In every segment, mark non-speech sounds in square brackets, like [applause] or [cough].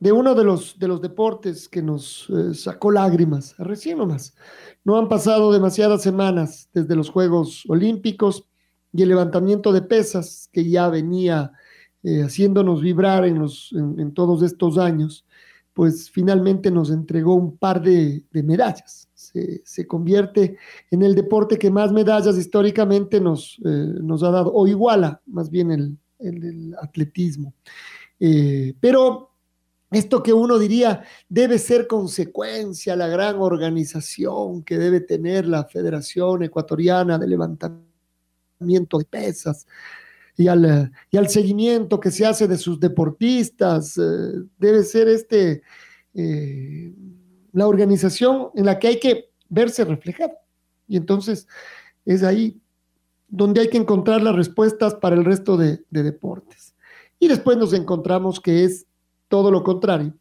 de uno de los, de los deportes que nos eh, sacó lágrimas, recién nomás. No han pasado demasiadas semanas desde los Juegos Olímpicos y el levantamiento de pesas que ya venía eh, haciéndonos vibrar en, los, en, todos estos años, pues finalmente nos entregó un par de, medallas. Se, convierte en el deporte que más medallas históricamente nos, eh, nos ha dado, o iguala más bien el, el, atletismo. Eh, pero esto que uno diría debe ser consecuencia, la gran organización que debe tener la Federación Ecuatoriana de Levantamiento de Pesas y al, y al seguimiento que se hace de sus deportistas, eh, debe ser este, eh, la organización en la que hay que verse reflejado. Y entonces es ahí donde hay que encontrar las respuestas para el resto de deportes. Y después nos encontramos que es todo lo contrario.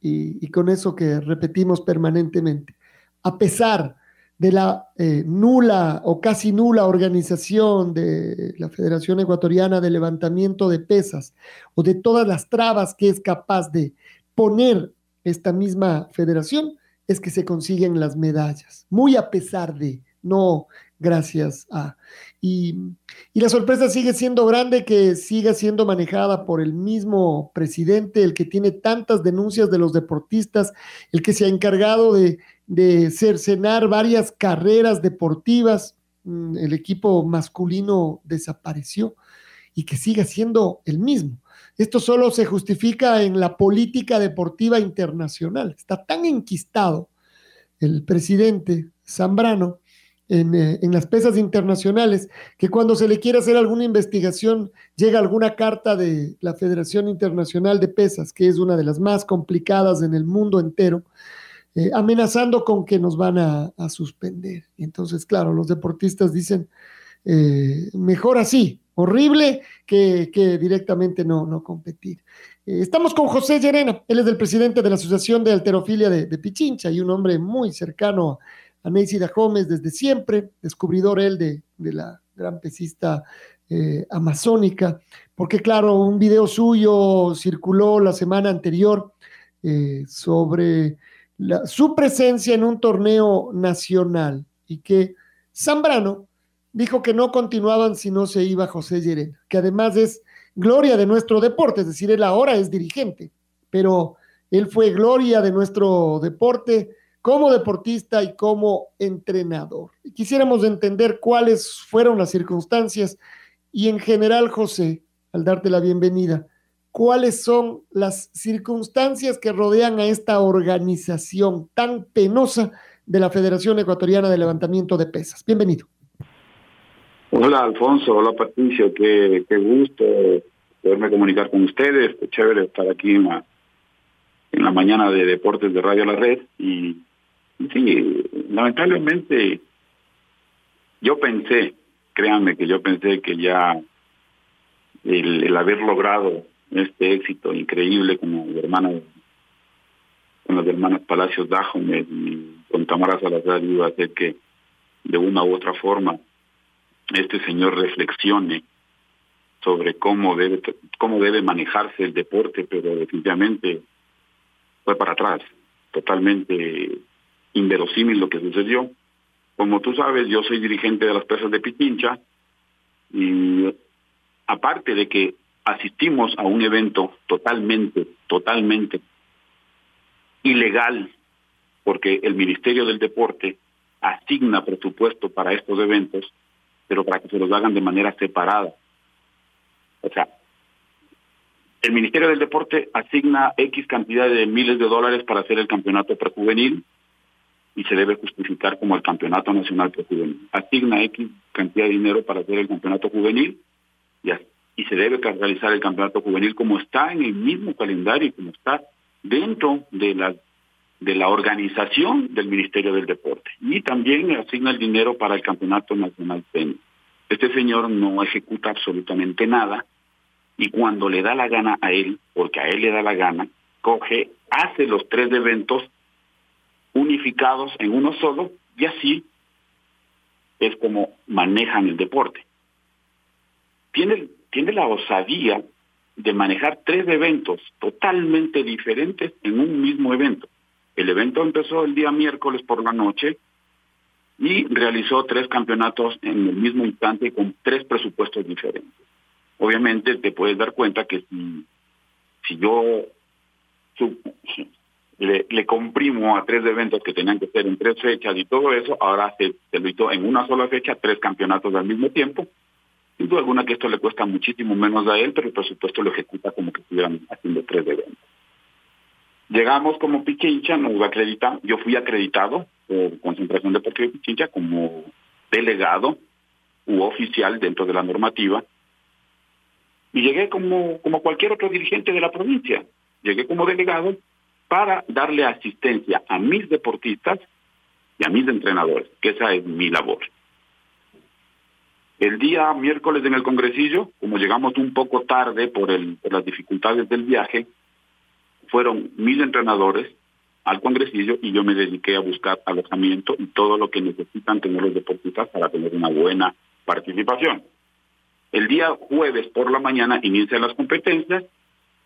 Y, con eso que repetimos permanentemente. A pesar de la eh, nula o casi nula organización de la Federación Ecuatoriana de Levantamiento de Pesas o de todas las trabas que es capaz de poner esta misma federación, es que se consiguen las medallas. Muy a pesar de, no gracias a. Y, la sorpresa sigue siendo grande que siga siendo manejada por el mismo presidente, el que tiene tantas denuncias de los deportistas, el que se ha encargado de, cercenar varias carreras deportivas. Mm, el equipo masculino desapareció y que siga siendo el mismo. Esto solo se justifica en la política deportiva internacional. Está tan enquistado el presidente Zambrano eh, en, las pesas internacionales, que cuando se le quiere hacer alguna investigación, llega alguna carta de la Federación Internacional de Pesas, que es una de las más complicadas en el mundo entero, eh, amenazando con que nos van a, suspender. Y entonces, claro, los deportistas dicen, eh, mejor así, horrible que, directamente no, no competir. estamos con José Llerena, él es el presidente de la Asociación de Alterofilia de, de Pichincha y un hombre muy cercano a a Neisida Gómez desde siempre, descubridor él de, la gran pesista eh, amazónica, porque claro, un video suyo circuló la semana anterior eh, sobre su presencia en un torneo nacional y que Zambrano dijo que no continuaban si no se iba José Llerena, que además es gloria de nuestro deporte, es decir, él ahora es dirigente, pero él fue gloria de nuestro deporte como deportista y como entrenador. Quisiéramos entender cuáles fueron las circunstancias y en general, José, al darte la bienvenida, cuáles son las circunstancias que rodean a esta organización tan penosa de la Federación Ecuatoriana de Levantamiento de Pesas. Bienvenido. Hola Alfonso, hola Patricio, qué, gusto poderme comunicar con ustedes, qué chévere estar aquí en la, en la mañana de Deportes de Radio La Red y Sí, lamentablemente yo pensé, créanme que yo pensé que ya el, haber logrado este éxito increíble como hermana con las hermanas Palacios Dajomes y con Tamara Salazar iba a hacer que de una u otra forma este señor reflexione sobre cómo debe cómo debe manejarse el deporte, pero definitivamente fue para atrás, totalmente inverosímil lo que sucedió. Como tú sabes, yo soy dirigente de las presas de Pichincha y aparte de que asistimos a un evento totalmente, totalmente ilegal, porque el Ministerio del Deporte asigna presupuesto para estos eventos, pero para que se los hagan de manera separada. O sea, el Ministerio del Deporte asigna X cantidad de miles de dólares para hacer el campeonato prejuvenil y se debe justificar como el campeonato nacional prejuvenil. Asigna X cantidad de dinero para hacer el campeonato juvenil y, y se debe realizar el campeonato juvenil como está en el mismo calendario y como está dentro de la de la organización del Ministerio del Deporte y también asigna el dinero para el Campeonato Nacional Tenis. Este señor no ejecuta absolutamente nada y cuando le da la gana a él, porque a él le da la gana, coge, hace los tres eventos unificados en uno solo y así es como manejan el deporte. Tiene, tiene la osadía de manejar tres eventos totalmente diferentes en un mismo evento. El evento empezó el día miércoles por la noche y realizó tres campeonatos en el mismo instante con tres presupuestos diferentes. Obviamente te puedes dar cuenta que si, si yo le, le, comprimo a tres eventos que tenían que ser en tres fechas y todo eso, ahora se, lo hizo en una sola fecha, tres campeonatos al mismo tiempo. Sin duda alguna que esto le cuesta muchísimo menos a él, pero el presupuesto lo ejecuta como que estuvieran haciendo tres eventos. Llegamos como Pichincha, nos acreditado, yo fui acreditado por Concentración Deportiva de Pichincha como delegado u oficial dentro de la normativa y llegué como, como cualquier otro dirigente de la provincia, llegué como delegado para darle asistencia a mis deportistas y a mis entrenadores, que esa es mi labor. El día miércoles en el Congresillo, como llegamos un poco tarde por, el, por las dificultades del viaje, fueron mil entrenadores al congresillo y yo me dediqué a buscar alojamiento y todo lo que necesitan tener los deportistas para tener una buena participación. El día jueves por la mañana inician las competencias,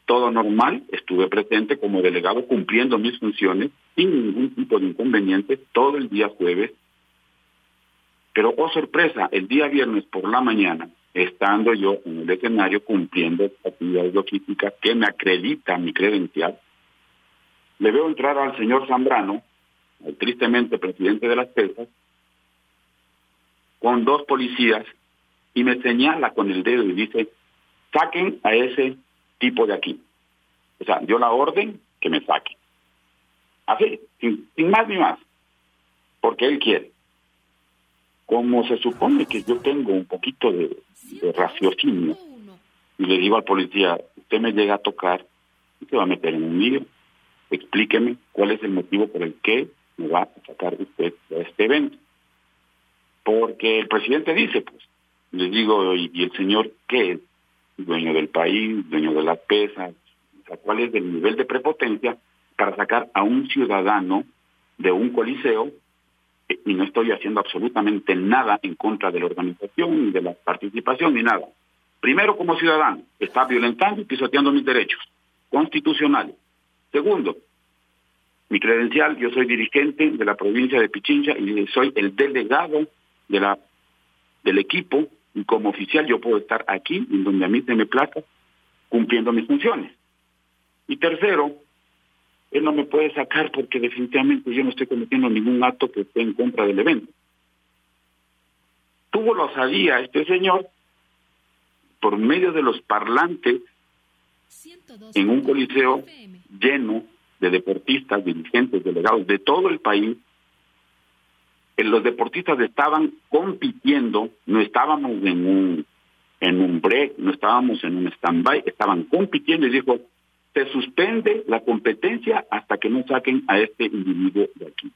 todo normal, estuve presente como delegado cumpliendo mis funciones sin ningún tipo de inconveniente todo el día jueves. Pero, oh sorpresa, el día viernes por la mañana estando yo en el escenario cumpliendo actividades logísticas que me acredita mi credencial, le veo entrar al señor Zambrano, el tristemente presidente de las pesas, con dos policías y me señala con el dedo y dice, saquen a ese tipo de aquí. O sea, dio la orden que me saquen. Así, sin, sin más ni más, porque él quiere como se supone que yo tengo un poquito de, raciocinio, y le digo al policía, usted me llega a tocar y se va a meter en un lío, explíqueme cuál es el motivo por el que me va a sacar usted de este evento. Porque el presidente dice, pues, le digo, ¿y, el señor qué? Dueño del país, dueño de las pesas, ¿cuál es el nivel de prepotencia para sacar a un ciudadano de un coliseo y no estoy haciendo absolutamente nada en contra de la organización, ni de la participación, ni nada. Primero, como ciudadano, está violentando y pisoteando mis derechos constitucionales. Segundo, mi credencial, yo soy dirigente de la provincia de Pichincha y soy el delegado de la del equipo y como oficial yo puedo estar aquí, en donde a mí se me plata, cumpliendo mis funciones. Y tercero, él no me puede sacar porque definitivamente yo no estoy cometiendo ningún acto que esté en contra del evento. Tuvo la osadía este señor por medio de los parlantes en un coliseo lleno de deportistas, dirigentes, delegados de todo el país. Los deportistas estaban compitiendo, no estábamos en un en un break, no estábamos en un stand-by, estaban compitiendo y dijo, se suspende la competencia hasta que no saquen a este individuo de aquí.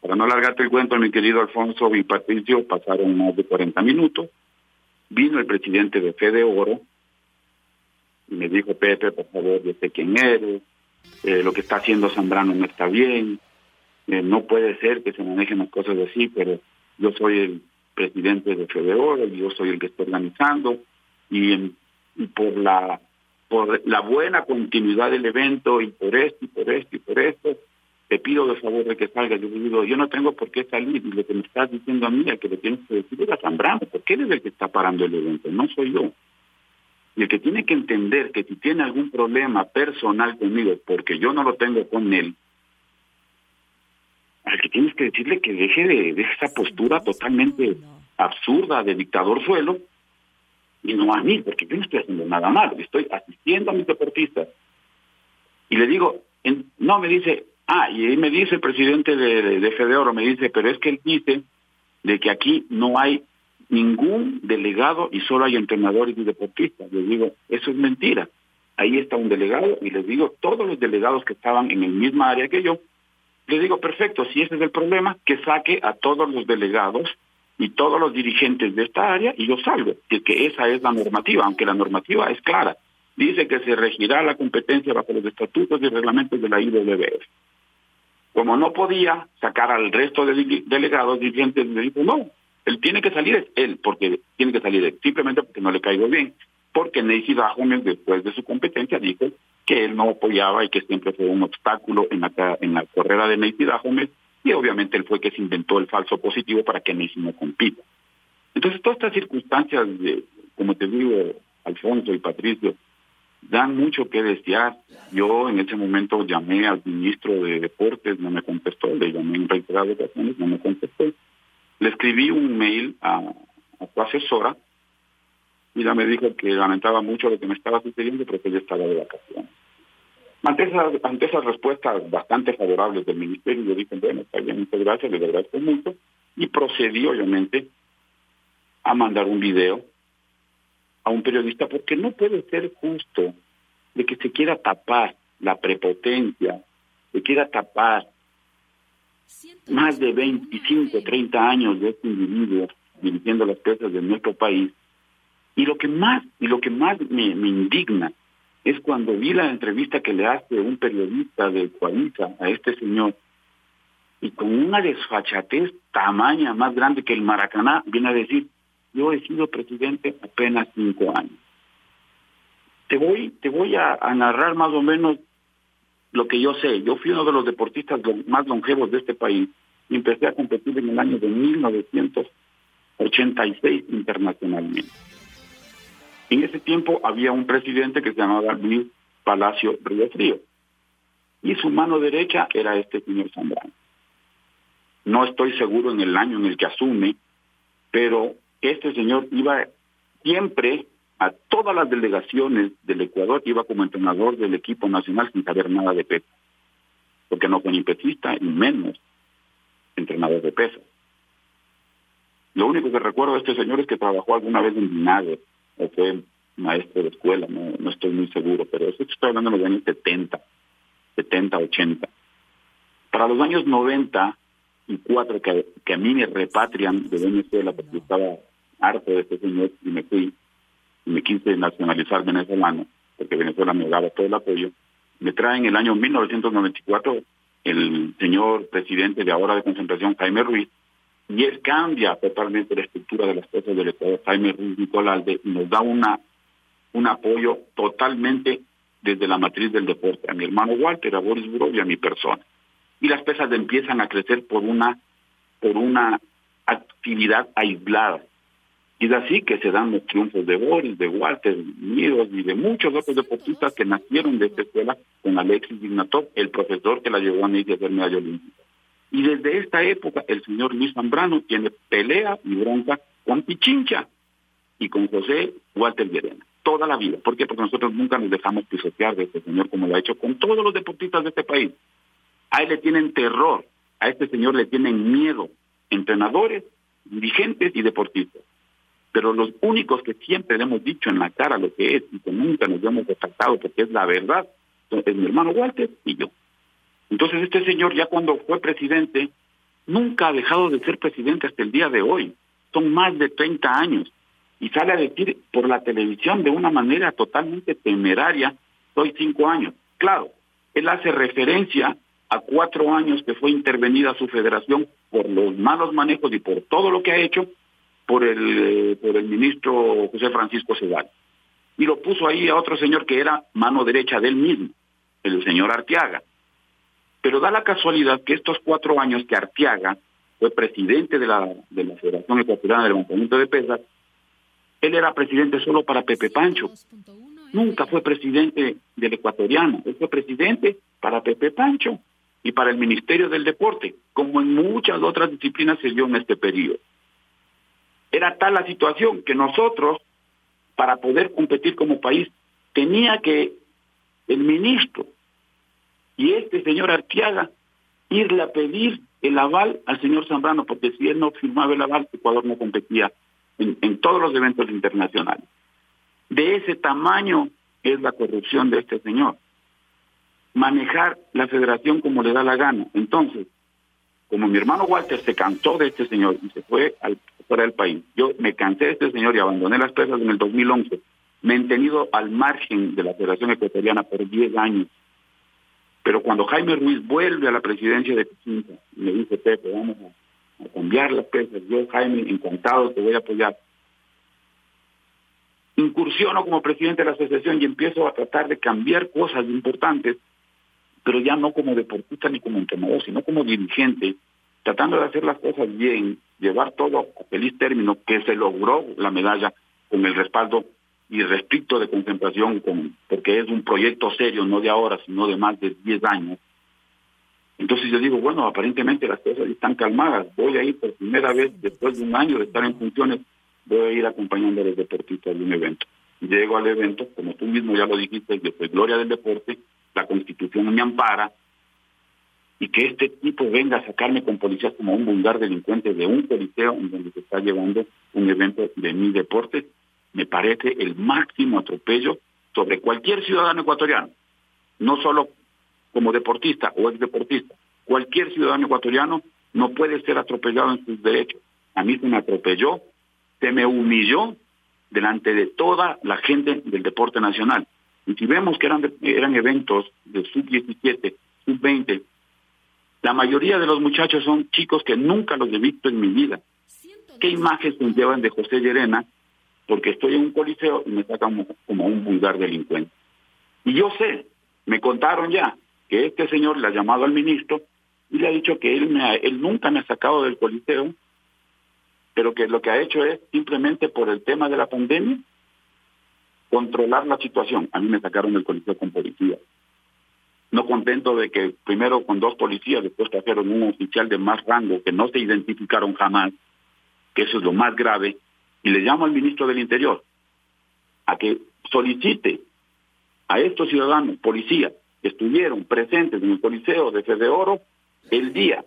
Para no alargarte el cuento, mi querido Alfonso y Patricio, pasaron más de 40 minutos. Vino el presidente de Fede Oro y me dijo, Pepe, por favor, yo sé quién eres, eh, lo que está haciendo Zambrano no está bien, eh, no puede ser que se manejen las cosas así, pero yo soy el presidente de Fede Oro, y yo soy el que está organizando, y, y por la por la buena continuidad del evento y por esto y por esto y por esto, te pido de favor de que salga. Yo digo, yo no tengo por qué salir y lo que me estás diciendo a mí, el que le tienes que decir es a Zambrano, porque él es el que está parando el evento, no soy yo. Y el que tiene que entender que si tiene algún problema personal conmigo, porque yo no lo tengo con él, al que tienes que decirle que deje de, de esa postura totalmente absurda de dictador suelo y no a mí, porque yo no estoy haciendo nada mal, estoy asistiendo a mis deportistas. Y le digo, no, me dice, ah, y ahí me dice el presidente de, de, de Fedeoro, me dice, pero es que él dice de que aquí no hay ningún delegado y solo hay entrenadores y deportistas. Les digo, eso es mentira. Ahí está un delegado y les digo, todos los delegados que estaban en el misma área que yo, les digo, perfecto, si ese es el problema, que saque a todos los delegados y todos los dirigentes de esta área y yo salgo, que, esa es la normativa, aunque la normativa es clara. Dice que se regirá la competencia bajo los estatutos y reglamentos de la IWF. Como no podía sacar al resto de delegados dirigentes, le dijo, no, él tiene que salir, él, porque tiene que salir simplemente porque no le caigo bien. Porque Neisy Gómez, después de su competencia, dijo que él no apoyaba y que siempre fue un obstáculo en la, en carrera de Neisy Gómez, y obviamente él fue que se inventó el falso positivo para que Neisy no compita. Entonces, todas estas circunstancias, como te digo, Alfonso y Patricio, dan mucho que desear. Yo en ese momento llamé al ministro de Deportes, no me contestó, le llamé en reiteradas ocasiones, no me contestó. Le escribí un mail a, a su asesora y ella me dijo que lamentaba mucho lo que me estaba sucediendo porque ella estaba de vacaciones. Ante esas, ante esas respuestas bastante favorables del ministerio, yo dije, bueno, está bien, muchas gracias, le agradezco mucho, y procedí obviamente a mandar un video a un periodista porque no puede ser justo de que se quiera tapar la prepotencia, se quiera tapar más de 25, 30 años de este individuo dirigiendo las piezas de nuestro país. Y lo que más, y lo que más me, indigna es cuando vi la entrevista que le hace un periodista del Coaliza a este señor, y con una desfachatez tamaña más grande que el Maracaná, viene a decir, yo he sido presidente apenas cinco años. Te voy, te voy a, a narrar más o menos lo que yo sé. Yo fui uno de los deportistas más longevos de este país y empecé a competir en el año de 1986 internacionalmente. En ese tiempo había un presidente que se llamaba Luis Palacio Río Frío y su mano derecha era este señor Zambrano. No estoy seguro en el año en el que asume, pero este señor iba siempre a todas las delegaciones del Ecuador, iba como entrenador del equipo nacional sin saber nada de peso, porque no fue ni pesista y menos entrenador de peso. Lo único que recuerdo de este señor es que trabajó alguna vez en Vinagre, o fue maestro de escuela, no, no estoy muy seguro, pero eso estoy hablando de los años 70, 70, 80. Para los años 90 y cuatro que, que a mí me repatrian de Venezuela porque estaba harto de este señor y me fui y me quise nacionalizar venezolano porque Venezuela me daba todo el apoyo. Me trae en el año 1994 el señor presidente de ahora de concentración, Jaime Ruiz, y él cambia totalmente la estructura de las cosas del Ecuador, Jaime Ruiz Nicolalde, y nos da una un apoyo totalmente desde la matriz del deporte, a mi hermano Walter, a Boris Buro y a mi persona. Y las pesas empiezan a crecer por una, por una actividad aislada. Y es así que se dan los triunfos de Boris, de Walter, míos y de muchos otros deportistas que nacieron de esta escuela con Alexis Ignatov, el profesor que la llevó a Neisy a hacer medalla olímpica. Y desde esta época el señor Luis Zambrano tiene pelea y bronca con Pichincha y con José Walter Llerena, toda la vida. ¿Por qué? Porque nosotros nunca nos dejamos pisotear de este señor como lo ha hecho con todos los deportistas de este país. A él le tienen terror, a este señor le tienen miedo, entrenadores, dirigentes y deportistas pero los únicos que siempre le hemos dicho en la cara lo que es y que nunca nos hemos retractado porque es la verdad, es mi hermano Walter y yo. Entonces este señor ya cuando fue presidente, nunca ha dejado de ser presidente hasta el día de hoy. Son más de 30 años. Y sale a decir por la televisión de una manera totalmente temeraria, soy cinco años. Claro, él hace referencia a cuatro años que fue intervenida su federación por los malos manejos y por todo lo que ha hecho, por el, eh, por el ministro José Francisco Sedal. Y lo puso ahí a otro señor que era mano derecha de él mismo, el señor Arteaga. Pero da la casualidad que estos cuatro años que Arteaga fue presidente de la, de la Federación Ecuatoriana de Levantamiento de Pesas, él era presidente solo para Pepe Pancho. Nunca fue presidente del ecuatoriano, él fue presidente para Pepe Pancho y para el Ministerio del Deporte, como en muchas otras disciplinas se dio en este periodo. Era tal la situación que nosotros para poder competir como país, tenía que el ministro y este señor Arteaga irle a pedir el aval al señor Zambrano, porque si él no firmaba el aval, Ecuador no competía en, todos los eventos internacionales. De ese tamaño es la corrupción de este señor. Manejar la federación como le da la gana. Entonces, como mi hermano Walter se cansó de este señor y se fue fuera del país, yo me cansé de este señor y abandoné las presas en el 2011, me he tenido al margen de la Federación Ecuatoriana por 10 años. Pero cuando Jaime Ruiz vuelve a la presidencia de Pichincha me dice, Pepe, vamos a, a cambiar las presas, yo Jaime, encantado, te voy a apoyar incursiono como presidente de la asociación y empiezo a tratar de cambiar cosas importantes, pero ya no como deportista ni como entrenador, sino como dirigente, tratando de hacer las cosas bien, llevar todo a feliz término, que se logró la medalla con el respaldo irrestricto de concentración, con, porque es un proyecto serio, no de ahora, sino de más de 10 años. Entonces yo digo, bueno, aparentemente las cosas están calmadas, voy a ir por primera vez después de un año de estar en funciones voy a ir acompañando a los deportistas de un evento. Llego al evento, como tú mismo ya lo dijiste, yo soy gloria del deporte, la constitución me ampara, y que este tipo venga a sacarme con policías como un vulgar delincuente de un coliseo en donde se está llevando un evento de mi deporte, me parece el máximo atropello sobre cualquier ciudadano ecuatoriano, no solo como deportista o ex deportista, cualquier ciudadano ecuatoriano no puede ser atropellado en sus derechos. A mí se me atropelló se me humilló delante de toda la gente del deporte nacional. Y si vemos que eran, eran eventos de sub-17, sub-20, la mayoría de los muchachos son chicos que nunca los he visto en mi vida. ¿Qué imágenes se llevan de José Llerena? Porque estoy en un coliseo y me sacan como, un vulgar delincuente. Y yo sé, me contaron ya, que este señor le ha llamado al ministro y le ha dicho que él, nunca me ha sacado del coliseo pero que lo que ha hecho es simplemente por el tema de la pandemia controlar la situación. A mí me sacaron del coliseo con policía. No contento de que primero con dos policías, después trajeron un oficial de más rango que no se identificaron jamás, que eso es lo más grave, y le llamo al ministro del Interior a que solicite a estos ciudadanos, policías, que estuvieron presentes en el Coliseo de Fede Oro el día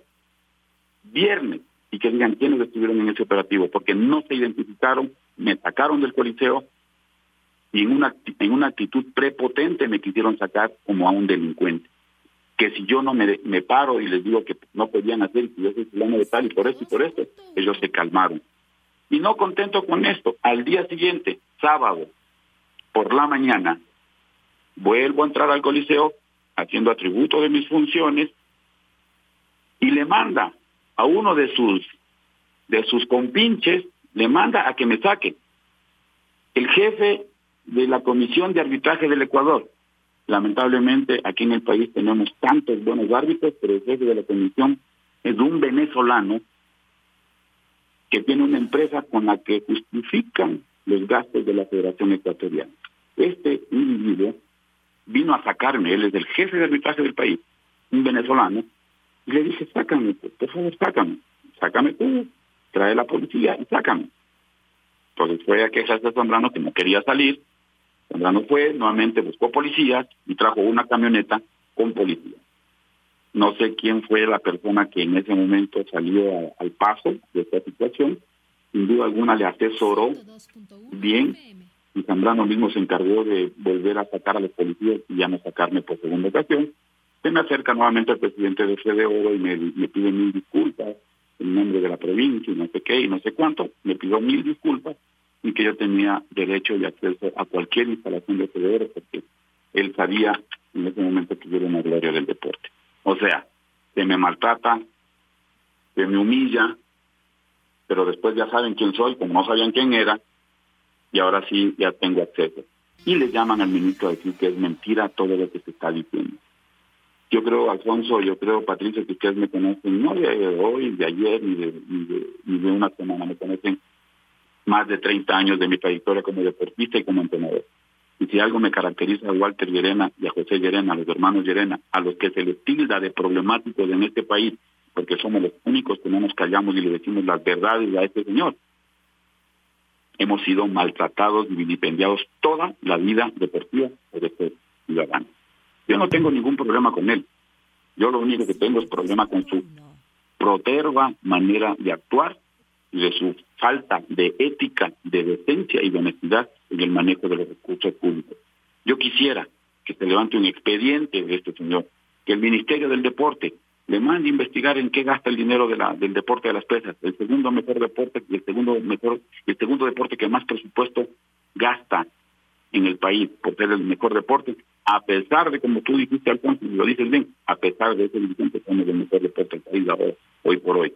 viernes y que digan quiénes estuvieron en ese operativo, porque no se identificaron, me sacaron del coliseo y en una, en una actitud prepotente me quisieron sacar como a un delincuente. Que si yo no me, me paro y les digo que no podían hacer, que yo soy fulano de tal y por esto y por esto, ellos se calmaron. Y no contento con esto, al día siguiente, sábado, por la mañana, vuelvo a entrar al coliseo haciendo atributo de mis funciones y le manda a uno de sus de sus compinches le manda a que me saque. El jefe de la Comisión de Arbitraje del Ecuador. Lamentablemente aquí en el país tenemos tantos buenos árbitros, pero el jefe de la comisión es un venezolano que tiene una empresa con la que justifican los gastos de la Federación Ecuatoriana. Este individuo vino a sacarme, él es el jefe de arbitraje del país, un venezolano, y le dije, sácame, por favor, sácame. Sácame tú, trae la policía y sácame. Entonces fue a quejarse a Zambrano que no quería salir. Zambrano fue, nuevamente buscó policías y trajo una camioneta con policía. No sé quién fue la persona que en ese momento salió al paso de esta situación. Sin duda alguna le asesoró bien y Zambrano mismo se encargó de volver a sacar a los policías y ya no sacarme por segunda ocasión se me acerca nuevamente el presidente de Fede Oro y me, pide mil disculpas en nombre de la provincia y no sé qué y no sé cuánto, me pidió mil disculpas y que yo tenía derecho y acceso a cualquier instalación de Fede Oro porque él sabía en ese momento que yo era una gloria del deporte. O sea, se me maltrata, se me humilla, pero después ya saben quién soy, como no sabían quién era, y ahora sí ya tengo acceso. Y le llaman al ministro a decir que es mentira todo lo que se está diciendo. Yo creo, Alfonso, yo creo, Patricia, que ustedes me conocen, no de hoy, de ayer, ni de, ni de, una semana, me conocen más de 30 años de mi trayectoria como deportista y como entrenador. Y si algo me caracteriza a Walter Llerena y a José Llerena, a los hermanos Llerena, a los que se les tilda de problemáticos en este país, porque somos los únicos que no nos callamos y le decimos las verdades a este señor, hemos sido maltratados y vilipendiados toda la vida deportiva de este ciudadano. Yo no tengo ningún problema con él. Yo lo único que tengo es problema con su proterva manera de actuar y de su falta de ética, de decencia y de honestidad en el manejo de los recursos públicos. Yo quisiera que se levante un expediente de este señor, que el Ministerio del Deporte le mande a investigar en qué gasta el dinero de la, del deporte de las pesas, el segundo mejor deporte y el segundo mejor, el segundo deporte que más presupuesto gasta en el país por ser el mejor deporte, a pesar de, como tú dijiste, Alfonso, y lo dices bien, a pesar de ese dirigente somos el mejor deporte del país ahora, hoy por hoy.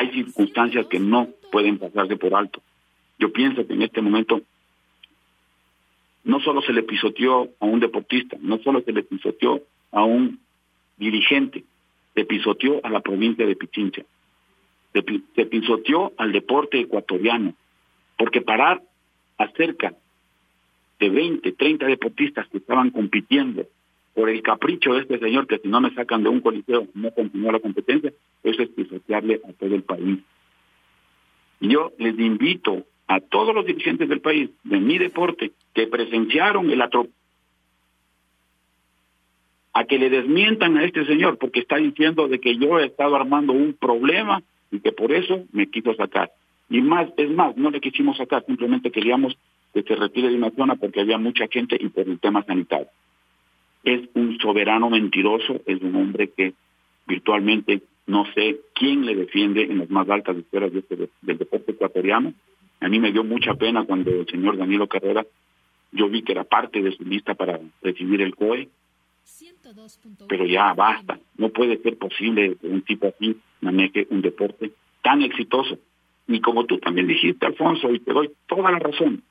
Hay circunstancias que no pueden pasarse por alto. Yo pienso que en este momento no solo se le pisoteó a un deportista, no solo se le pisoteó a un dirigente, se pisoteó a la provincia de Pichincha, se, pisoteó al deporte ecuatoriano, porque parar a cerca de 20, 30 deportistas que estaban compitiendo por el capricho de este señor que si no me sacan de un coliseo no continúa la competencia, eso es pisotearle a todo el país. Yo les invito a todos los dirigentes del país, de mi deporte, que presenciaron el atropello, a que le desmientan a este señor, porque está diciendo de que yo he estado armando un problema y que por eso me quiso sacar. Y más, es más, no le quisimos sacar, simplemente queríamos que se retire de una zona porque había mucha gente y por el tema sanitario. Es un soberano mentiroso, es un hombre que virtualmente no sé quién le defiende en las más altas esferas de este, del deporte ecuatoriano. A mí me dio mucha pena cuando el señor Danilo Carrera, yo vi que era parte de su lista para recibir el COE, pero ya basta, no puede ser posible que un tipo así maneje un deporte tan exitoso. Y como tú también dijiste, Alfonso, y te doy toda la razón,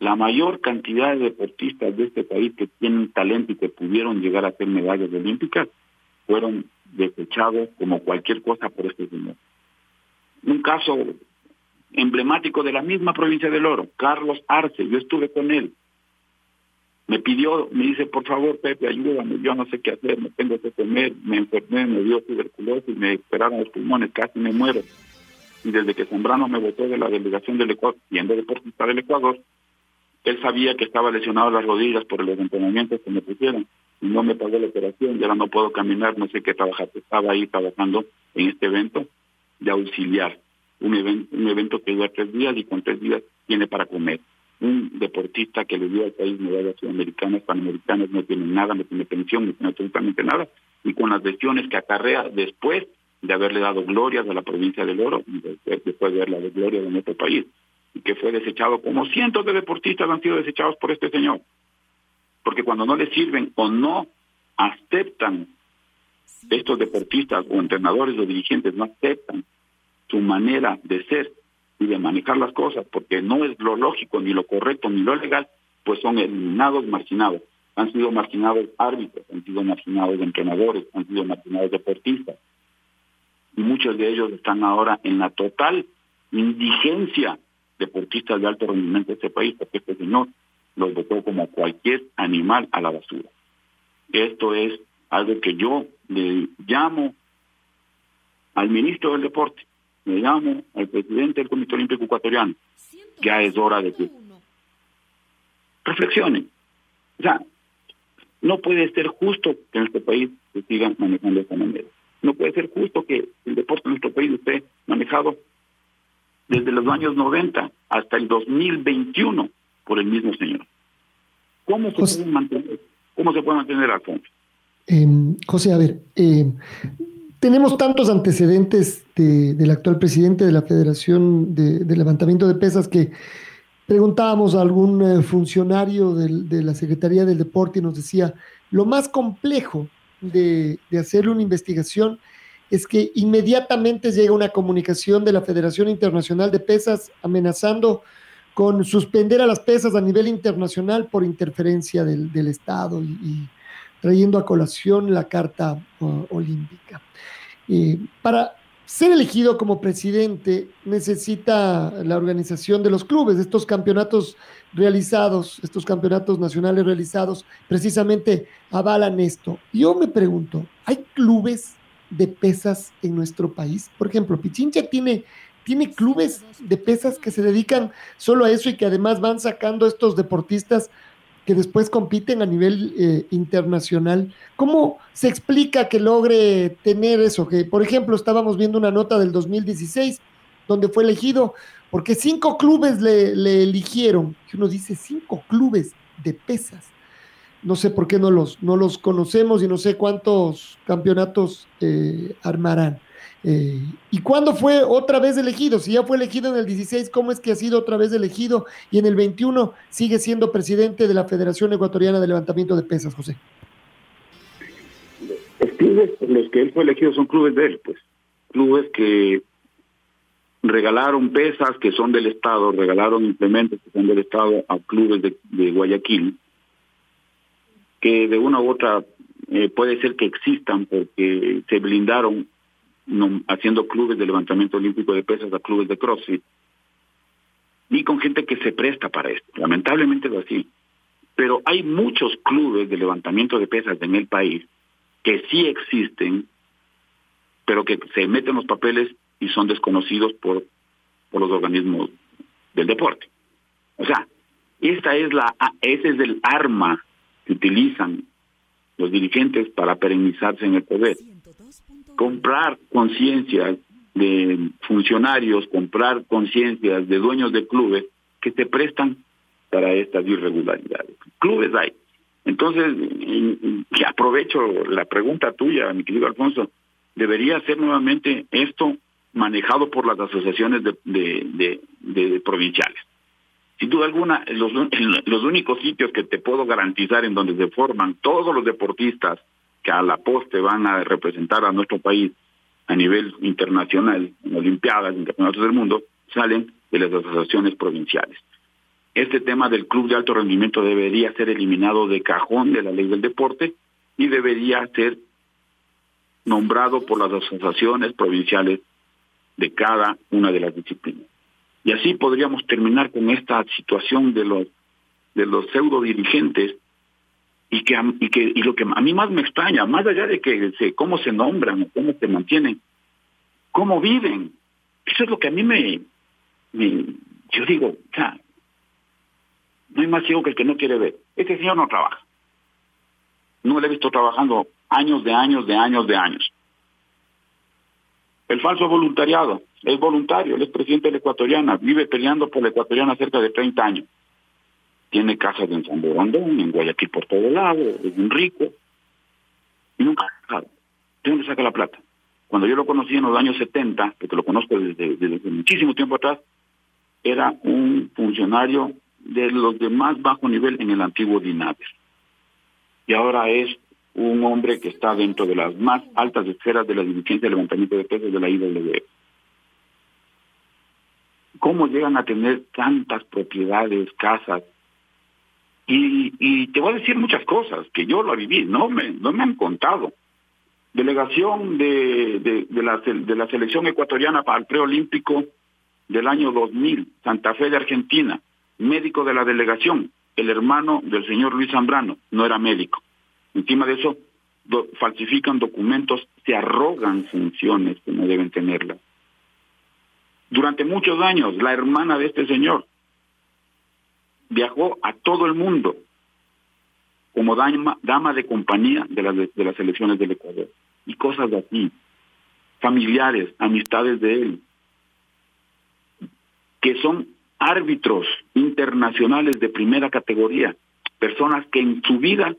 la mayor cantidad de deportistas de este país que tienen talento y que pudieron llegar a ser medallas olímpicas fueron desechados como cualquier cosa por este señor. Un caso emblemático de la misma provincia del Oro, Carlos Arce, yo estuve con él. Me pidió, me dice, por favor, Pepe, ayúdame, yo no sé qué hacer, me tengo que comer, me enfermé, me dio tuberculosis, me esperaron los pulmones, casi me muero. Y desde que Zambrano me votó de la delegación del Ecuador, siendo deportista del Ecuador, él sabía que estaba lesionado las rodillas por los entrenamientos que me pusieron y no me pagó la operación, ya no puedo caminar, no sé qué trabajar. Estaba ahí trabajando en este evento de auxiliar, un, evento, un evento que dura tres días y con tres días tiene para comer. Un deportista que le dio al país medallas sudamericanas, panamericanas, no tiene nada, no tiene pensión, no tiene absolutamente nada, y con las lesiones que acarrea después de haberle dado glorias a la provincia del Oro, después, de haberle dado glorias a nuestro país y que fue desechado, como cientos de deportistas han sido desechados por este señor. Porque cuando no le sirven o no aceptan estos deportistas o entrenadores o dirigentes, no aceptan su manera de ser y de manejar las cosas, porque no es lo lógico, ni lo correcto, ni lo legal, pues son eliminados, marginados. Han sido marginados árbitros, han sido marginados entrenadores, han sido marginados deportistas. Y muchos de ellos están ahora en la total indigencia deportistas de alto rendimiento de este país, porque este señor los votó como cualquier animal a la basura. Esto es algo que yo le llamo al ministro del deporte, le llamo al presidente del Comité Olímpico Ecuatoriano. Ya es hora de que reflexionen. O sea, no puede ser justo que en este país se sigan manejando de esta manera. No puede ser justo que el deporte en nuestro país esté manejado desde los años 90 hasta el 2021 por el mismo señor. ¿Cómo se, puede, mantener, cómo se puede mantener, Alfonso? Eh, José, a ver, eh, tenemos tantos antecedentes del actual presidente de la Federación de, Levantamiento de Pesas que preguntábamos a algún eh, funcionario de la Secretaría del Deporte y nos decía, lo más complejo de, de hacer una investigación es que inmediatamente llega una comunicación de la Federación Internacional de Pesas amenazando con suspender a las pesas a nivel internacional por interferencia del, Estado y, trayendo a colación la Carta Olímpica. para ser elegido como presidente necesita la organización de los clubes, estos campeonatos realizados, estos campeonatos nacionales realizados, precisamente avalan esto. Yo me pregunto, ¿hay clubes de pesas en nuestro país. Por ejemplo, Pichincha tiene, tiene clubes de pesas que se dedican solo a eso y que además van sacando estos deportistas que después compiten a nivel eh, internacional. ¿Cómo se explica que logre tener eso? Que, por ejemplo, estábamos viendo una nota del 2016 donde fue elegido, porque cinco clubes le, le eligieron. Y uno dice, cinco clubes de pesas. No sé por qué no los, no los conocemos y no sé cuántos campeonatos eh, armarán. Eh, ¿Y cuándo fue otra vez elegido? Si ya fue elegido en el 16, ¿cómo es que ha sido otra vez elegido? Y en el 21 sigue siendo presidente de la Federación Ecuatoriana de Levantamiento de Pesas, José. Los clubes, los que él fue elegido son clubes de él, pues. Clubes que regalaron pesas que son del Estado, regalaron implementos que son del Estado a clubes de, de Guayaquil, que de una u otra eh, puede ser que existan porque se blindaron haciendo clubes de levantamiento olímpico de pesas a clubes de CrossFit y con gente que se presta para esto. Lamentablemente es así. Pero hay muchos clubes de levantamiento de pesas en el país que sí existen, pero que se meten los papeles y son desconocidos por, por los organismos del deporte. O sea, esta es la, ese es el arma que utilizan los dirigentes para perennizarse en el poder comprar conciencias de funcionarios, comprar conciencias de dueños de clubes que se prestan para estas irregularidades. Clubes hay. Entonces, aprovecho la pregunta tuya, mi querido Alfonso, debería ser nuevamente esto manejado por las asociaciones de, provinciales. Sin duda alguna, [laughs] los, únicos sitios que te puedo garantizar en donde se forman todos los deportistas que a la poste van a representar a nuestro país a nivel internacional, en Olimpiadas, en campeonatos del mundo, salen de las asociaciones provinciales. Este tema del club de alto rendimiento debería ser eliminado de cajón de la ley del deporte y debería ser nombrado por las asociaciones provinciales de cada una de las disciplinas. Y así podríamos terminar con esta situación de los de los pseudo dirigentes y que y que y lo que a mí más me extraña más allá de que cómo se nombran cómo se mantienen cómo viven. Eso es lo que a mí me, me yo digo o sea no hay más ciego que el que no quiere ver. Este señor no trabaja. No le he visto trabajando años de años de años de años. El falso voluntariado es voluntario él es presidente de la ecuatoriana vive peleando por la ecuatoriana cerca de 30 años tiene casas en San Borondón, en Guayaquil por todo lado, es un rico, y nunca ha trabajado. ¿De dónde saca la plata? Cuando yo lo conocí en los años 70, porque lo conozco desde, muchísimo tiempo atrás, era un funcionario de los de más bajo nivel en el antiguo DINADER. Y ahora es un hombre que está dentro de las más altas esferas de la dirigencia de levantamiento de pesos de la IWF. ¿Cómo llegan a tener tantas propiedades, casas, y, te voy a decir muchas cosas que yo lo viví, no me, no me han contado. Delegación de, de, la, de la selección ecuatoriana para el preolímpico del año 2000, Santa Fe de Argentina, médico de la delegación, el hermano del señor Luis Zambrano, no era médico. Encima de eso, falsifican documentos, se arrogan funciones que no deben tenerlas. Durante muchos años, la hermana de este señor viajó a todo el mundo como dama, dama de compañía de las, de las elecciones del Ecuador. Y cosas aquí, familiares, amistades de él, que son árbitros internacionales de primera categoría, personas que en su vida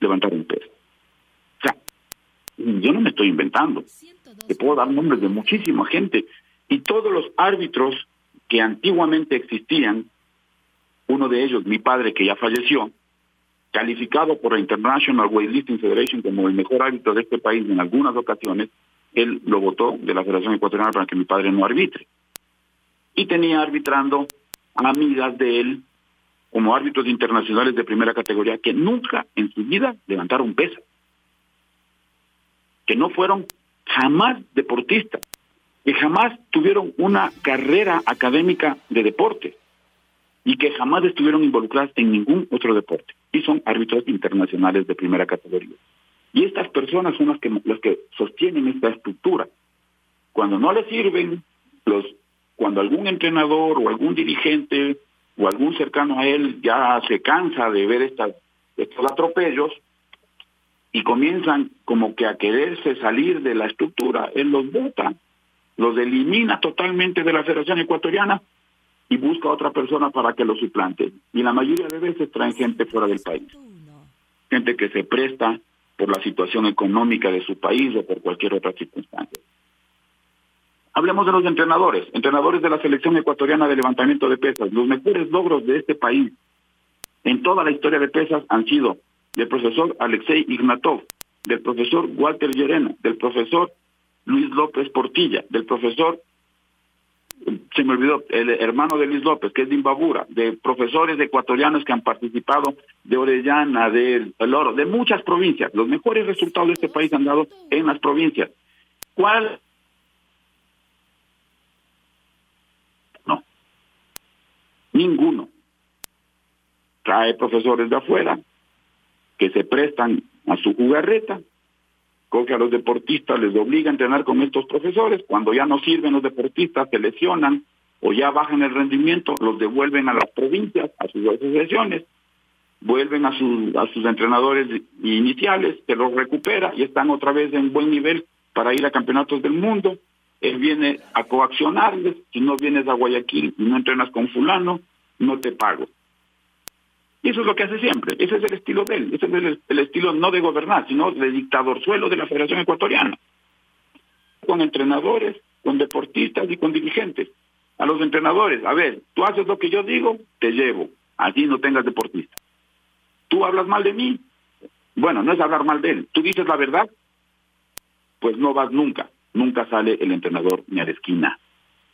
levantaron peso. O sea, yo no me estoy inventando. Te puedo dar nombres de muchísima gente. Y todos los árbitros que antiguamente existían, uno de ellos, mi padre que ya falleció, calificado por la International Weightlifting Federation como el mejor árbitro de este país en algunas ocasiones, él lo votó de la Federación Ecuatoriana para que mi padre no arbitre. Y tenía arbitrando amigas de él como árbitros internacionales de primera categoría que nunca en su vida levantaron peso, que no fueron jamás deportistas, que jamás tuvieron una carrera académica de deporte y que jamás estuvieron involucradas en ningún otro deporte y son árbitros internacionales de primera categoría. Y estas personas son las que las que sostienen esta estructura. Cuando no le sirven, los, cuando algún entrenador o algún dirigente o algún cercano a él ya se cansa de ver estas, estos atropellos y comienzan como que a quererse salir de la estructura, él los vota, los elimina totalmente de la Federación Ecuatoriana y busca a otra persona para que lo suplante. Y la mayoría de veces traen gente fuera del país. Gente que se presta por la situación económica de su país o por cualquier otra circunstancia. Hablemos de los entrenadores, entrenadores de la selección ecuatoriana de levantamiento de pesas. Los mejores logros de este país en toda la historia de pesas han sido del profesor Alexei Ignatov, del profesor Walter Llerena, del profesor Luis López Portilla, del profesor, se me olvidó, el hermano de Luis López, que es de Imbabura, de profesores ecuatorianos que han participado de Orellana, de El Oro, de muchas provincias. Los mejores resultados de este país han dado en las provincias. ¿Cuál Ninguno. Trae profesores de afuera que se prestan a su jugarreta, coge a los deportistas, les obliga a entrenar con estos profesores, cuando ya no sirven los deportistas, se lesionan o ya bajan el rendimiento, los devuelven a las provincias, a sus asociaciones, vuelven a, sus a sus entrenadores iniciales, se los recupera y están otra vez en buen nivel para ir a campeonatos del mundo él viene a coaccionarles, si no vienes a Guayaquil y no entrenas con fulano, no te pago. Y eso es lo que hace siempre, ese es el estilo de él, ese es el, estilo no de gobernar, sino de dictador suelo de la Federación Ecuatoriana. Con entrenadores, con deportistas y con dirigentes. A los entrenadores, a ver, tú haces lo que yo digo, te llevo, allí no tengas deportista. Tú hablas mal de mí, bueno, no es hablar mal de él, tú dices la verdad, pues no vas nunca nunca sale el entrenador ni a la esquina,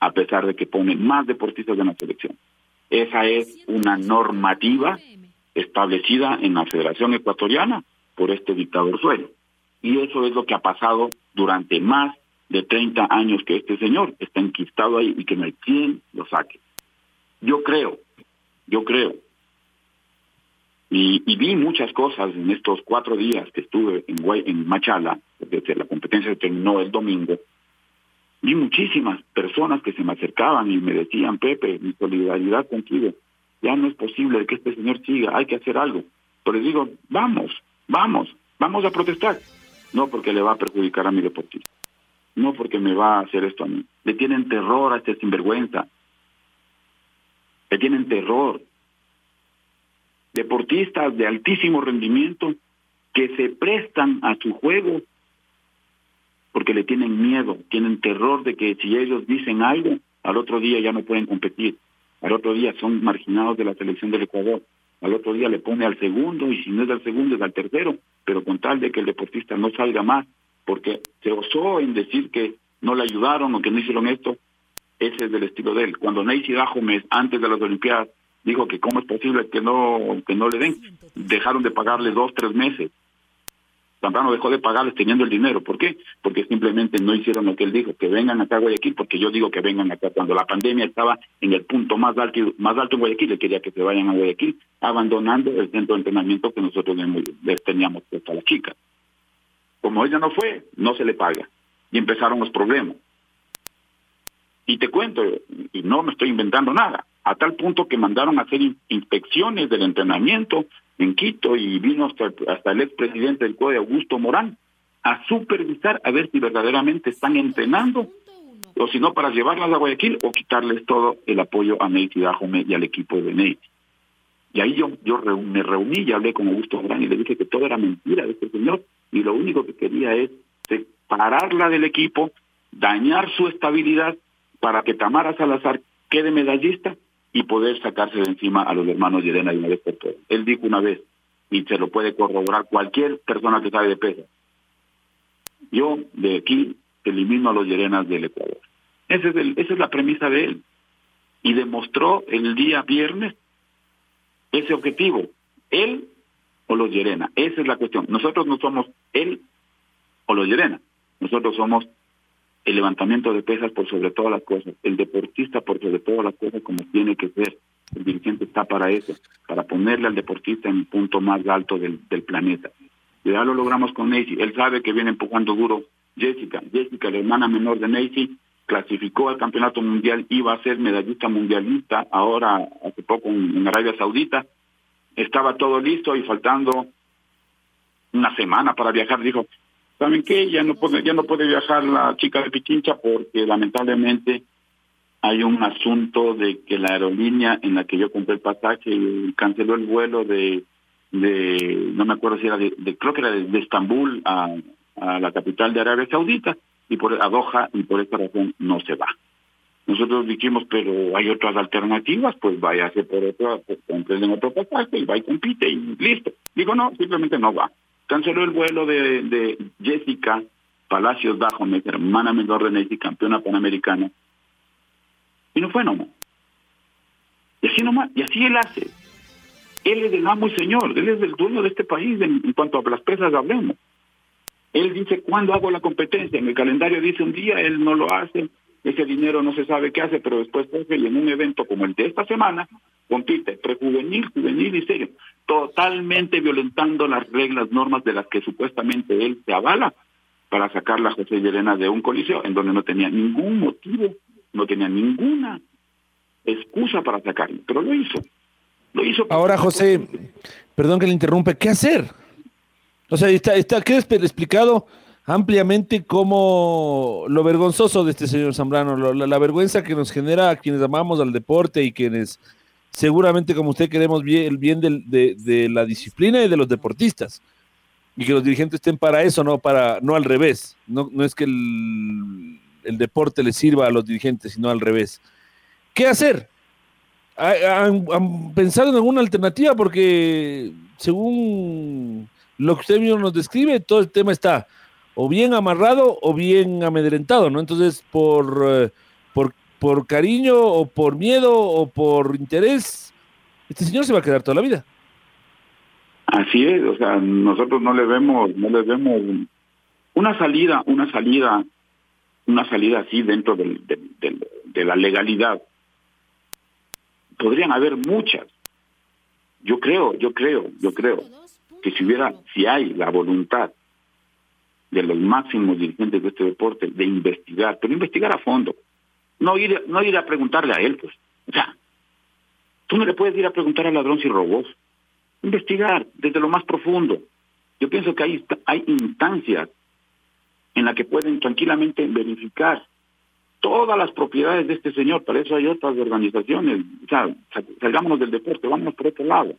a pesar de que pone más deportistas en la selección. Esa es una normativa establecida en la Federación Ecuatoriana por este dictador suelo. Y eso es lo que ha pasado durante más de 30 años que este señor está enquistado ahí y que no hay quien lo saque. Yo creo, yo creo y, vi muchas cosas en estos cuatro días que estuve en, en Machala, desde la competencia terminó el domingo. Vi muchísimas personas que se me acercaban y me decían, Pepe, mi solidaridad contigo, ya no es posible que este señor siga, hay que hacer algo. Pero les digo, vamos, vamos, vamos a protestar. No porque le va a perjudicar a mi deportista, no porque me va a hacer esto a mí. Le tienen terror a este sinvergüenza, le tienen terror deportistas de altísimo rendimiento que se prestan a su juego porque le tienen miedo, tienen terror de que si ellos dicen algo, al otro día ya no pueden competir, al otro día son marginados de la selección del Ecuador, al otro día le pone al segundo y si no es al segundo es al tercero, pero con tal de que el deportista no salga más, porque se osó en decir que no le ayudaron o que no hicieron esto, ese es del estilo de él. Cuando Neisy Dajomes, antes de las Olimpiadas, dijo que cómo es posible que no que no le den. Dejaron de pagarle dos, tres meses. Zambrano dejó de pagarles teniendo el dinero. ¿Por qué? Porque simplemente no hicieron lo que él dijo, que vengan acá a Guayaquil, porque yo digo que vengan acá. Cuando la pandemia estaba en el punto más alto, más alto en Guayaquil, le quería que se vayan a Guayaquil, abandonando el centro de entrenamiento que nosotros les teníamos puesto a la chica. Como ella no fue, no se le paga. Y empezaron los problemas. Y te cuento, y no me estoy inventando nada, a tal punto que mandaron a hacer inspecciones del entrenamiento en Quito y vino hasta, hasta el expresidente del CODE, Augusto Morán, a supervisar a ver si verdaderamente están entrenando o si no para llevarlas a Guayaquil o quitarles todo el apoyo a Neiti Dajome y al equipo de Neiti. Y ahí yo, yo me reuní y hablé con Augusto Morán y le dije que todo era mentira de este señor y lo único que quería es separarla del equipo, dañar su estabilidad para que Tamara Salazar quede medallista y poder sacarse de encima a los hermanos Yerena de una vez por todas. Él dijo una vez, y se lo puede corroborar cualquier persona que sabe de peso, yo de aquí elimino a los Yerenas del Ecuador. Ese es esa es la premisa de él. Y demostró el día viernes ese objetivo. Él o los Yerena. Esa es la cuestión. Nosotros no somos él o los Yerena. Nosotros somos el levantamiento de pesas por sobre todas las cosas, el deportista por sobre todas las cosas como tiene que ser. El dirigente está para eso, para ponerle al deportista en el punto más alto del, planeta. Ya lo logramos con Neisy. Él sabe que viene empujando duro Jessica. Jessica, la hermana menor de Nancy, clasificó al campeonato mundial, iba a ser medallista mundialista, ahora hace poco en, Arabia Saudita. Estaba todo listo y faltando una semana para viajar, dijo, ¿saben qué? Ya no puede, ya no puede viajar la chica de Pichincha porque lamentablemente hay un asunto de que la aerolínea en la que yo compré el pasaje canceló el vuelo de, no me acuerdo si era de, creo que era de, Estambul a, la capital de Arabia Saudita y por a y por esta razón no se va. Nosotros dijimos, pero hay otras alternativas, pues váyase por otro, pues compren otro pasaje y va y compite y listo. Digo, no, simplemente no va. Canceló el vuelo de, Jessica Palacios mi hermana menor de y campeona panamericana, y no fue nomás. Y así nomás, y así él hace. Él es el amo y señor, él es el dueño de este país en, cuanto a las pesas hablemos. Él dice cuándo hago la competencia, en el calendario dice un día, él no lo hace, ese dinero no se sabe qué hace, pero después coge en un evento como el de esta semana, compite prejuvenil, juvenil y serio, totalmente violentando las reglas, normas de las que supuestamente él se avala para sacar la José Elena de un coliseo en donde no tenía ningún motivo no tenía ninguna excusa para sacarlo, pero lo hizo. Lo hizo. Ahora, José, perdón que le interrumpe, ¿qué hacer? O sea, está, está queda explicado ampliamente cómo lo vergonzoso de este señor Zambrano, la, vergüenza que nos genera a quienes amamos al deporte y quienes seguramente como usted queremos el bien de, la disciplina y de los deportistas. Y que los dirigentes estén para eso, no para, no al revés. No, no es que el, deporte le sirva a los dirigentes, sino al revés. ¿Qué hacer? ¿Han, pensado en alguna alternativa? Porque según lo que usted mismo nos describe, todo el tema está o bien amarrado o bien amedrentado, ¿no? Entonces, por, eh, por, por cariño o por miedo o por interés, este señor se va a quedar toda la vida. Así es, o sea, nosotros no le vemos, no le vemos una salida, una salida una salida así dentro de la legalidad. Podrían haber muchas. Yo creo, yo creo, yo creo que si hubiera, si hay la voluntad de los máximos dirigentes de este deporte de investigar, pero investigar a fondo, no ir, no ir a preguntarle a él, pues. O sea, tú no le puedes ir a preguntar al ladrón si robó. Investigar desde lo más profundo. Yo pienso que hay, hay instancias en la que pueden tranquilamente verificar todas las propiedades de este señor. Para eso hay otras organizaciones. O sea, salgámonos del deporte, vámonos por otro lado.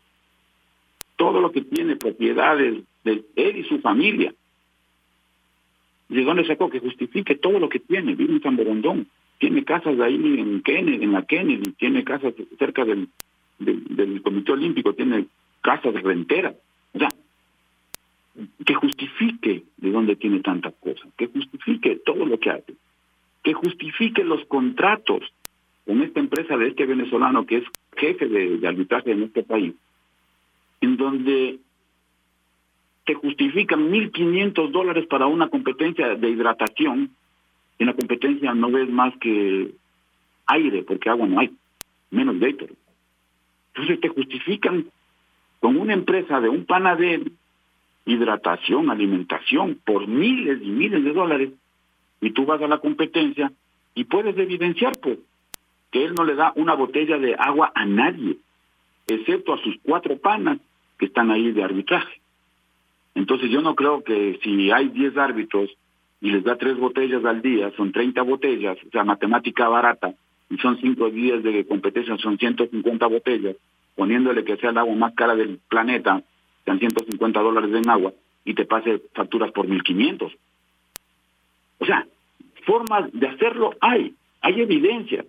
Todo lo que tiene propiedades de él y su familia. ¿De dónde sacó? Que justifique todo lo que tiene. Vive en San Borondón. Tiene casas ahí en Kennedy, en la Kennedy. Tiene casas cerca del, del, Comité Olímpico. Tiene casas renteras. O sea, que justifique de dónde tiene tantas cosas, que justifique todo lo que hace, que justifique los contratos con esta empresa de este venezolano que es jefe de, arbitraje en este país, en donde te justifican 1.500 dólares para una competencia de hidratación, en la competencia no ves más que aire, porque agua no hay, menos Gatorade. Entonces te justifican con una empresa de un panadero hidratación, alimentación, por miles y miles de dólares, y tú vas a la competencia y puedes evidenciar, pues, que él no le da una botella de agua a nadie, excepto a sus cuatro panas que están ahí de arbitraje. Entonces yo no creo que si hay 10 árbitros y les da tres botellas al día, son 30 botellas, o sea, matemática barata, y son cinco días de competencia, son 150 botellas, poniéndole que sea el agua más cara del planeta, sean 150 dólares en agua y te pase facturas por 1.500. O sea, formas de hacerlo hay, hay evidencia.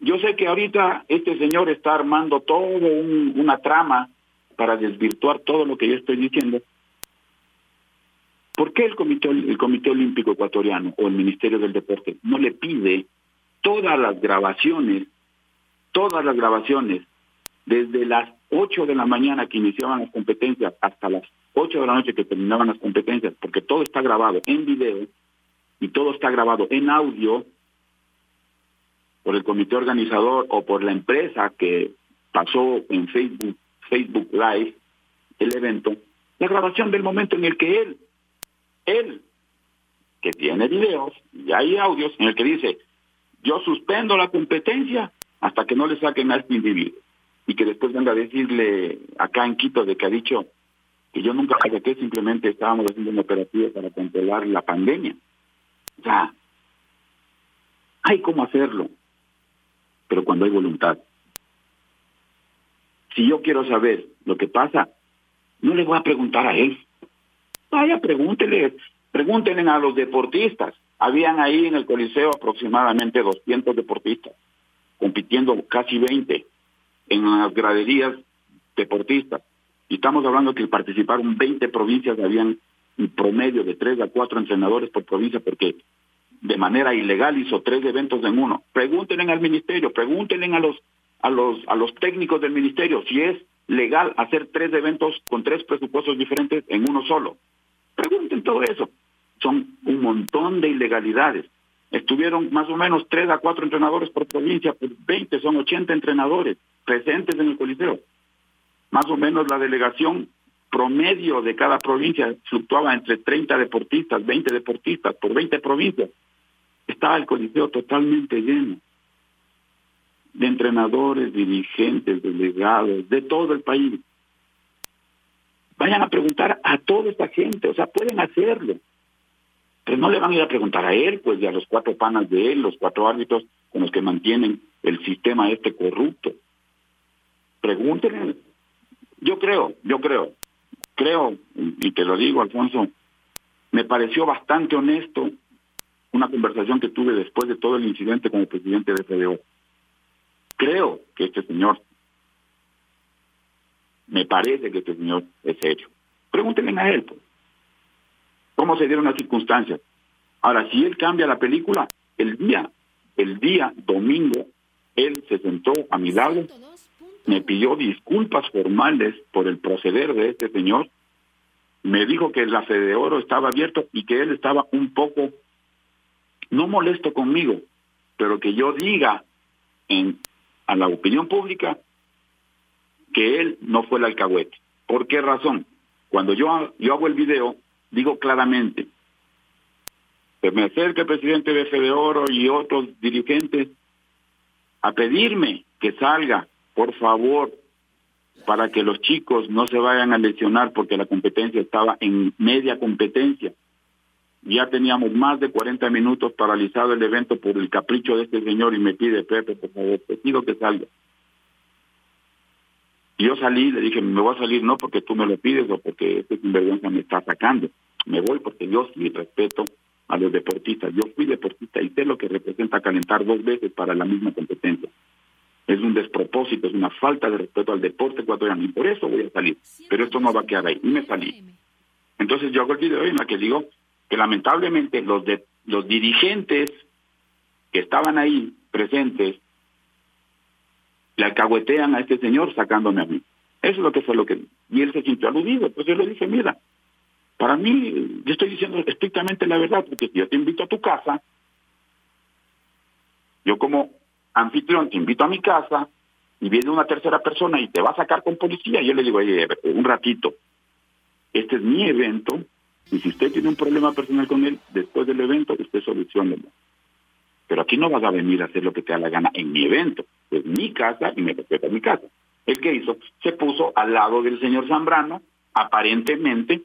Yo sé que ahorita este señor está armando todo una trama para desvirtuar todo lo que yo estoy diciendo. ¿Por qué el Comité, Olímpico Ecuatoriano o el Ministerio del Deporte no le pide todas las grabaciones, todas las grabaciones, desde las 8 de la mañana que iniciaban las competencias hasta las 8 de la noche que terminaban las competencias, porque todo está grabado en video y todo está grabado en audio por el comité organizador o por la empresa que pasó en Facebook, Facebook Live el evento, la grabación del momento en el que él, él que tiene videos y hay audios en el que dice, yo suspendo la competencia hasta que no le saquen a este individuo. Y que después venga a decirle acá en Quito de que ha dicho que yo nunca que simplemente estábamos haciendo una operativa para controlar la pandemia. O sea, hay cómo hacerlo, pero cuando hay voluntad. Si yo quiero saber lo que pasa, no le voy a preguntar a él. Vaya, pregúntele, pregúntenle a los deportistas. Habían ahí en el Coliseo aproximadamente 200 deportistas, compitiendo casi 20 en las graderías deportistas. Y estamos hablando que participaron 20 provincias, habían un promedio de 3 a 4 entrenadores por provincia, porque de manera ilegal hizo tres eventos en uno. Pregúntenle al ministerio, pregúntenle a los a los a los técnicos del ministerio si es legal hacer tres eventos con tres presupuestos diferentes en uno solo. Pregunten todo eso. Son un montón de ilegalidades. Estuvieron más o menos tres a cuatro entrenadores por provincia, pues 20 son 80 entrenadores presentes en el Coliseo. Más o menos la delegación promedio de cada provincia fluctuaba entre 30 deportistas, 20 deportistas por 20 provincias. Estaba el Coliseo totalmente lleno de entrenadores, dirigentes, delegados, de todo el país. Vayan a preguntar a toda esta gente, o sea, pueden hacerlo. Pero no le van a ir a preguntar a él, pues, y a los cuatro panas de él, los cuatro árbitros con los que mantienen el sistema este corrupto. Pregúntenle. Yo creo, yo creo, creo, y te lo digo, Alfonso, me pareció bastante honesto una conversación que tuve después de todo el incidente con el presidente de FDO. Creo que este señor, me parece que este señor es serio. Pregúntenle a él, pues, cómo se dieron las circunstancias. Ahora, si él cambia la película, el día, el día domingo, él se sentó a mi lado, me pidió disculpas formales por el proceder de este señor, me dijo que la Fede Oro estaba abierto y que él estaba un poco no molesto conmigo, pero que yo diga a la opinión pública que él no fue el alcahuete. ¿Por qué razón? Cuando yo, yo hago el video, digo claramente, se me acerca el presidente de Fede Oro y otros dirigentes a pedirme que salga, por favor, para que los chicos no se vayan a lesionar porque la competencia estaba en media competencia. Ya teníamos más de 40 minutos paralizado el evento por el capricho de este señor y me pide, Pepe, por favor, te pido que salga. Yo salí, le dije, me voy a salir no porque tú me lo pides o porque este sinvergüenza me está sacando. Me voy porque yo sí respeto a los deportistas. Yo fui deportista y sé lo que representa calentar dos veces para la misma competencia. Es un despropósito, es una falta de respeto al deporte ecuatoriano y por eso voy a salir. Pero esto no va a quedar ahí. Y me salí. Entonces yo hago el video en la que digo, que lamentablemente los de los dirigentes que estaban ahí presentes le alcahuetean a este señor sacándome a mí. Eso es lo que fue lo que... Y él se sintió aludido. Pues yo le dije, mira, para mí, yo estoy diciendo estrictamente la verdad, porque si yo te invito a tu casa, yo como anfitrión te invito a mi casa y viene una tercera persona y te va a sacar con policía, yo le digo, oye, un ratito, este es mi evento, y si usted tiene un problema personal con él, después del evento, usted solucionelo. Pero aquí no vas a venir a hacer lo que te da la gana en mi evento. Es mi casa y me respeta mi casa. El que hizo, se puso al lado del señor Zambrano, aparentemente,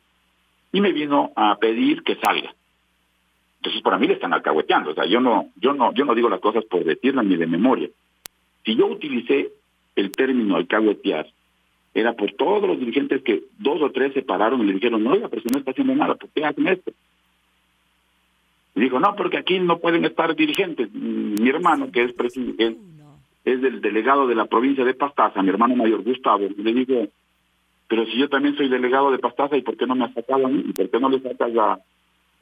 y me vino a pedir que salga. Entonces para mí le están alcahueteando. O sea, yo no, yo no, yo no digo las cosas por decirlas ni de memoria. Si yo utilicé el término alcahuetear era por todos los dirigentes que dos o tres se pararon y le dijeron, no, la persona está haciendo nada, ¿por qué hacen esto? Y dijo, no, porque aquí no pueden estar dirigentes. Mi hermano, que es, es, es del delegado de la provincia de Pastaza, mi hermano mayor Gustavo, le digo, pero si yo también soy delegado de Pastaza, ¿y por qué no me has sacado a mí? ¿Y por qué no le sacas a,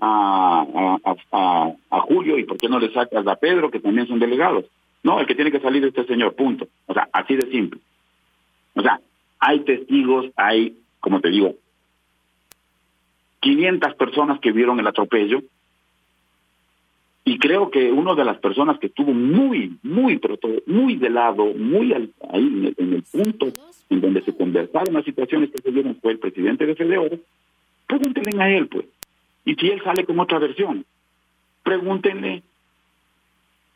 a, a, a, Julio? ¿Y por qué no le sacas a Pedro, que también son delegados? No, el que tiene que salir es este señor, punto. O sea, así de simple. O sea, hay testigos, hay, como te digo, 500 personas que vieron el atropello. Y creo que una de las personas que estuvo muy, muy, muy de lado, muy ahí en el, punto en donde se conversaron las situaciones que se dieron fue el presidente de Fede Pregúntenle a él, pues. Y si él sale con otra versión, pregúntenle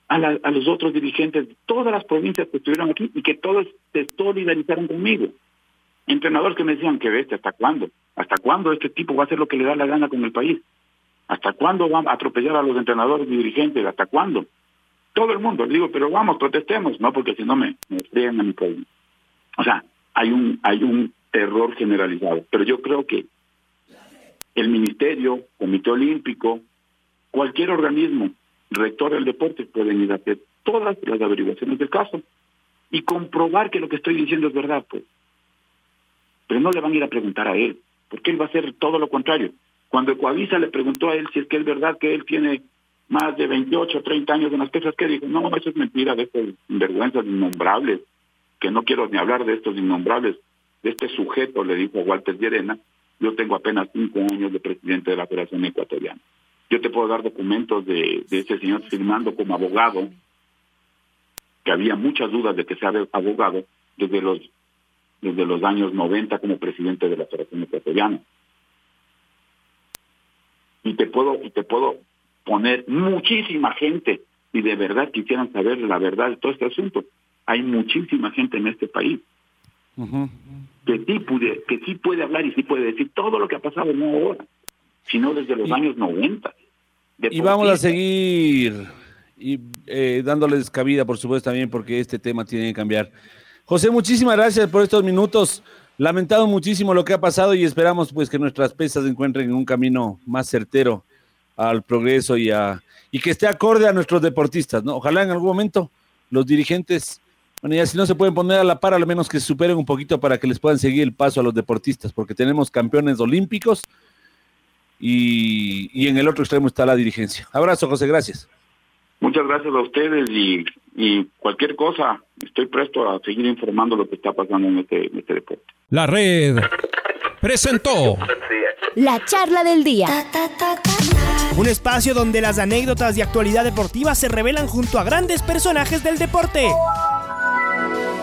a, los otros dirigentes de todas las provincias que estuvieron aquí y que todos se solidarizaron conmigo. Entrenadores que me decían que veste, ¿hasta cuándo? ¿Hasta cuándo este tipo va a hacer lo que le da la gana con el país? ¿Hasta cuándo va a atropellar a los entrenadores y dirigentes? ¿Hasta cuándo? Todo el mundo, digo, pero vamos, protestemos, no, porque si no me, me a mi país. O sea, hay un, hay un terror generalizado. Pero yo creo que el Ministerio, Comité Olímpico, cualquier organismo rector del deporte pueden ir a hacer todas las averiguaciones del caso y comprobar que lo que estoy diciendo es verdad, pues. Pero no le van a ir a preguntar a él, porque él va a hacer todo lo contrario. Cuando Ecuavisa le preguntó a él si es que es verdad que él tiene más de 28 o 30 años en las pesas, que dijo, no, eso es mentira de estos vergüenzas innombrables, que no quiero ni hablar de estos innombrables, de este sujeto, le dijo Walter Llerena, yo tengo apenas cinco años de presidente de la Federación Ecuatoriana. Yo te puedo dar documentos de, de ese señor firmando como abogado, que había muchas dudas de que sea abogado desde los desde los años 90 como presidente de la Federación Ecuatoriana. Y te puedo y te puedo poner muchísima gente y de verdad quisieran saber la verdad de todo este asunto. Hay muchísima gente en este país que sí puede que sí puede hablar y sí puede decir todo lo que ha pasado no ahora, sino desde los años 90. Y vamos a seguir y eh, dándoles cabida, por supuesto, también porque este tema tiene que cambiar. José, muchísimas gracias por estos minutos. Lamentado muchísimo lo que ha pasado y esperamos pues que nuestras pesas encuentren un camino más certero al progreso y a y que esté acorde a nuestros deportistas, ¿no? Ojalá en algún momento los dirigentes, bueno, ya si no se pueden poner a la par, al menos que se superen un poquito para que les puedan seguir el paso a los deportistas, porque tenemos campeones olímpicos y, y en el otro extremo está la dirigencia. Abrazo, José, gracias. Muchas gracias a ustedes y, y cualquier cosa, estoy presto a seguir informando lo que está pasando en este, en este deporte. La red presentó La charla del día. Un espacio donde las anécdotas de actualidad deportiva se revelan junto a grandes personajes del deporte.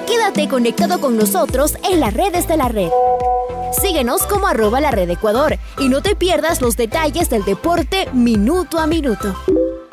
Quédate conectado con nosotros en las redes de la red. Síguenos como arroba la red Ecuador y no te pierdas los detalles del deporte minuto a minuto.